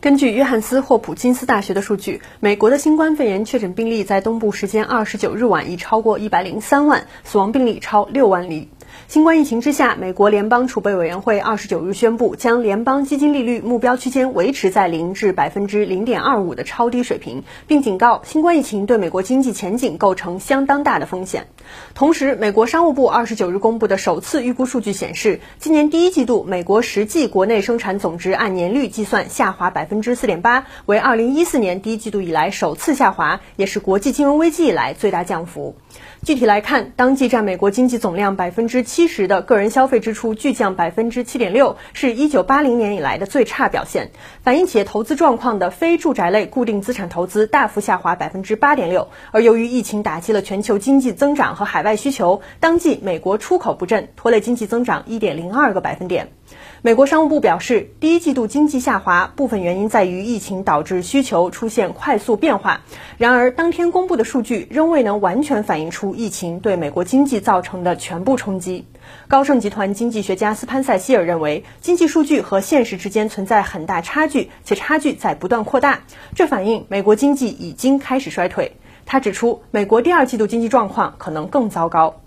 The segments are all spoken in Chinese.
根据约翰斯霍普金斯大学的数据，美国的新冠肺炎确诊病例在东部时间二十九日晚已超过一百零三万，死亡病例超六万例。新冠疫情之下，美国联邦储备委员会二十九日宣布，将联邦基金利率目标区间维持在零至百分之零点二五的超低水平，并警告新冠疫情对美国经济前景构成相当大的风险。同时，美国商务部二十九日公布的首次预估数据显示，今年第一季度美国实际国内生产总值按年率计算下滑百分之四点八，为二零一四年第一季度以来首次下滑，也是国际金融危机以来最大降幅。具体来看，当季占美国经济总量百分之七十的个人消费支出巨降百分之七点六，是一九八零年以来的最差表现。反映企业投资状况的非住宅类固定资产投资大幅下滑百分之八点六。而由于疫情打击了全球经济增长和海外需求，当季美国出口不振，拖累经济增长一点零二个百分点。美国商务部表示，第一季度经济下滑部分原因在于疫情导致需求出现快速变化。然而，当天公布的数据仍未能完全反映出疫情对美国经济造成的全部冲击。高盛集团经济学家斯潘塞希尔认为，经济数据和现实之间存在很大差距，且差距在不断扩大，这反映美国经济已经开始衰退。他指出，美国第二季度经济状况可能更糟糕。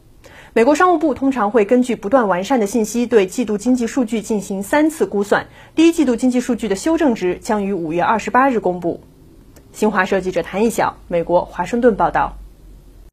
美国商务部通常会根据不断完善的信息，对季度经济数据进行三次估算。第一季度经济数据的修正值将于五月二十八日公布。新华社记者谭一晓，美国华盛顿报道。